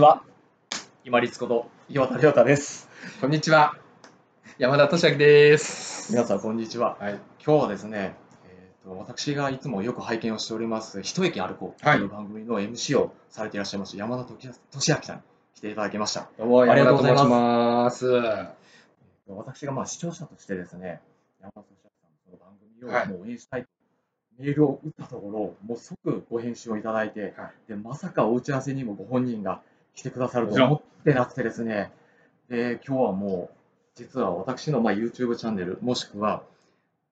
は今立こと岩田亮太です。こんにちは。山田俊明です。皆さんこんにちは。はい。今日はですね、えー、と私がいつもよく拝見をしております一駅歩こうとはい。いう番組の MC をされていらっしゃいます山田俊明さんに来ていただきました。どうも、ありがとうございます。山田と申し私がまあ視聴者としてですね山田俊明さんの番組はい。をもう応援したいとメールを打ったところもう即ご返信をいただいて、はでまさかお打ち合わせにもご本人が来てくださると思ってなくてですね。で今日はもう実は私のまあ YouTube チャンネルもしくは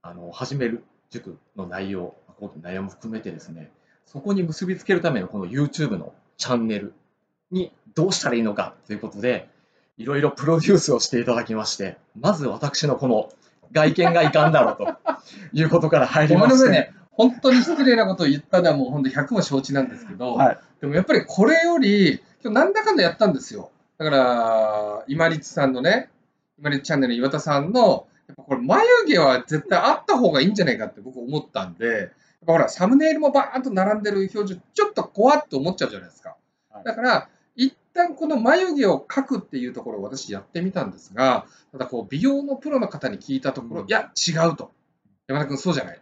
あの始める塾の内容こう内容も含めてですねそこに結びつけるためのこの YouTube のチャンネルにどうしたらいいのかということでいろいろプロデュースをしていただきましてまず私のこの外見がいかんだろうと いうことから入りまして。ね。本当に失礼なことを言ったのはもう本当100も承知なんですけど、はい。でもやっぱりこれより、なんだかんだやったんですよ。だから、今立さんのね、今立チャンネル岩田さんの、やっぱこれ眉毛は絶対あった方がいいんじゃないかって僕思ったんで、やっぱほら、サムネイルもバーンと並んでる表示、ちょっと怖っと思っちゃうじゃないですか。はいだから、一旦この眉毛を描くっていうところを私やってみたんですが、ただこう美容のプロの方に聞いたところ、うんいや、違うと。山田君、そうじゃない。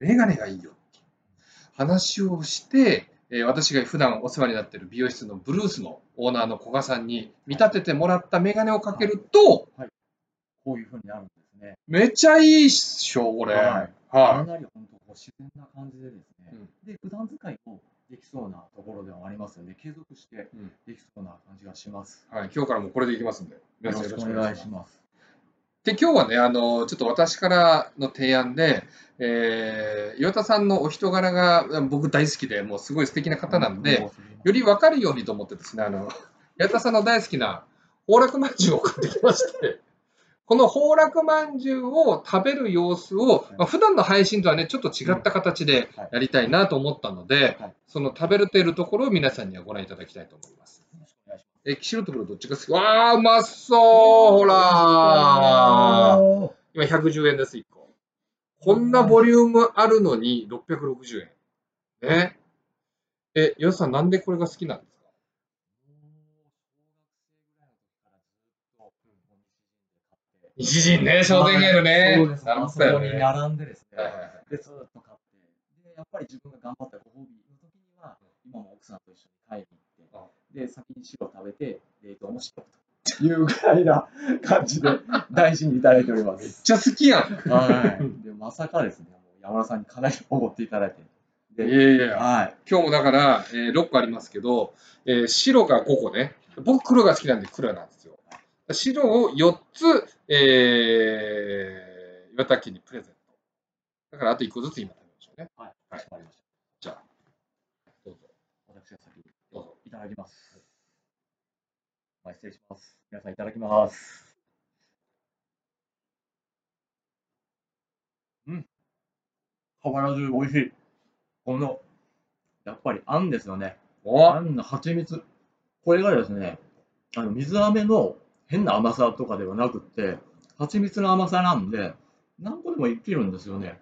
メガネがいいよ話をして、えー私が普段お世話になっている美容室のブルースのオーナーの古賀さんに見立ててもらったメガネをかけると、こういうふうになるんですね。めちゃいいっしょ、これ。はい。はかなり本当自然な感じでですね、うん。で普段使いもできそうなところではありますので、継続してうん。できそうな感じがします。いはい、今日からもうこれでいきますんで、よろしくお願いします。で、今日はね、あの、ちょっと私からの提案で、えー岩田さんのお人柄が僕大好きで、もうすごい素敵な方なんで、より分かるようにと思ってですね、あの、岩田さんの大好きな崩落まんじゅうを買ってきまして、この崩落まんじゅうを食べる様子を、まあ、普段の配信とはね、ちょっと違った形ではい。やりたいなと思ったのではい、その食べれているところを皆さんにはご覧いただきたいと思います。え、白と黒どっちが好き？わー、うまそうほら。今110円です、1個。こんなボリュームあるのに660円。ね。え、ヨシさんなんでこれが好きなんですか？西陣ね、商店街のね。そうです。ね。はい並んでですね、で、ずっと買って、で、やっぱり自分が頑張ったご褒美の時には、今も奥さんと一緒に買いに行って、で、先に白食べて、冷凍もしとくというぐらいな感じで大事にいただいておりまめっす。ちゃ好きやん。はい。で、まさかですね、山田さんにかなりおごっていただいて。いで、やいやいや。はい。今日もだから、えー6個ありますけど、えー白が5個ね。僕黒が好きなんで黒なんですよ。白を4つ、えー、岩田家にプレゼント。だからあと1個ずつ今食べましょうね。はい。かしこまりましじゃあ、どうぞ。た。私が先にどうぞ。いただきます。はい、失礼します。皆さんいただきます。うん。変わらず美味しい。この、やっぱりあんですよね。おあんの蜂蜜。これがですね、あの水飴の変な甘さとかではなくって、蜂蜜の甘さなんで、何個でもいけるんですよね。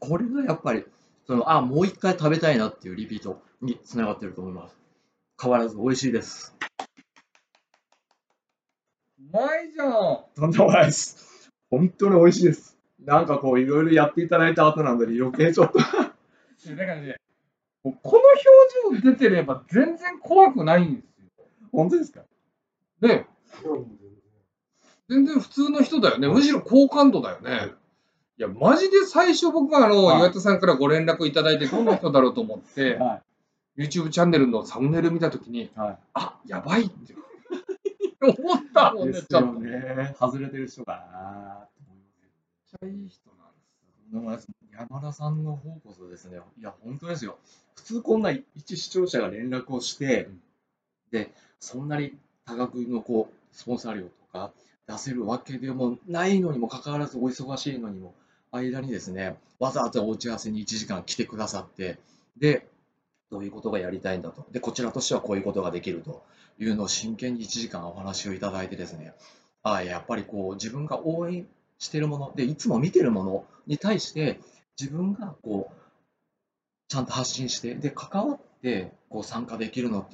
これがやっぱり、その、あ、もう一回食べたいなっていうリピートにつながってると思います。変わらず美味しいです。うまいじゃん。とんでもないです。本当に美味しいです。なんかこう、いろいろやっていただいた後なんで、余計ちょっと。だからね、この表情出てれば全然怖くないんですよ。本当ですか？ね全然普通の人だよね。むしろ好感度だよね。いや、マジで最初僕はあの、はい岩田さんからご連絡いただいて、どんな人だろうと思って、は YouTube チャンネルのサムネイル見たときに、い。はあ、やばいって思ったもい。んね、ですちょっと。よね。外れてる人かなと思います。めっちゃいい人なんです。山田さんの方こそですね、いや、本当ですよ。普通こんな一視聴者が連絡をして、うんで、そんなに多額のこう、スポンサー料とか出せるわけでもないのにもかかわらず、お忙しいのにも、間にですね、わざわざお打ち合わせに1時間来てくださって、で、どういうことがやりたいんだと。で、こちらとしてはこういうことができるというのを真剣に1時間お話をいただいてですね、ああ、やっぱりこう、自分が応援してるもの、で、いつも見てるものに対して、自分がこう、ちゃんと発信して、で、関わって、こう、参加できるのって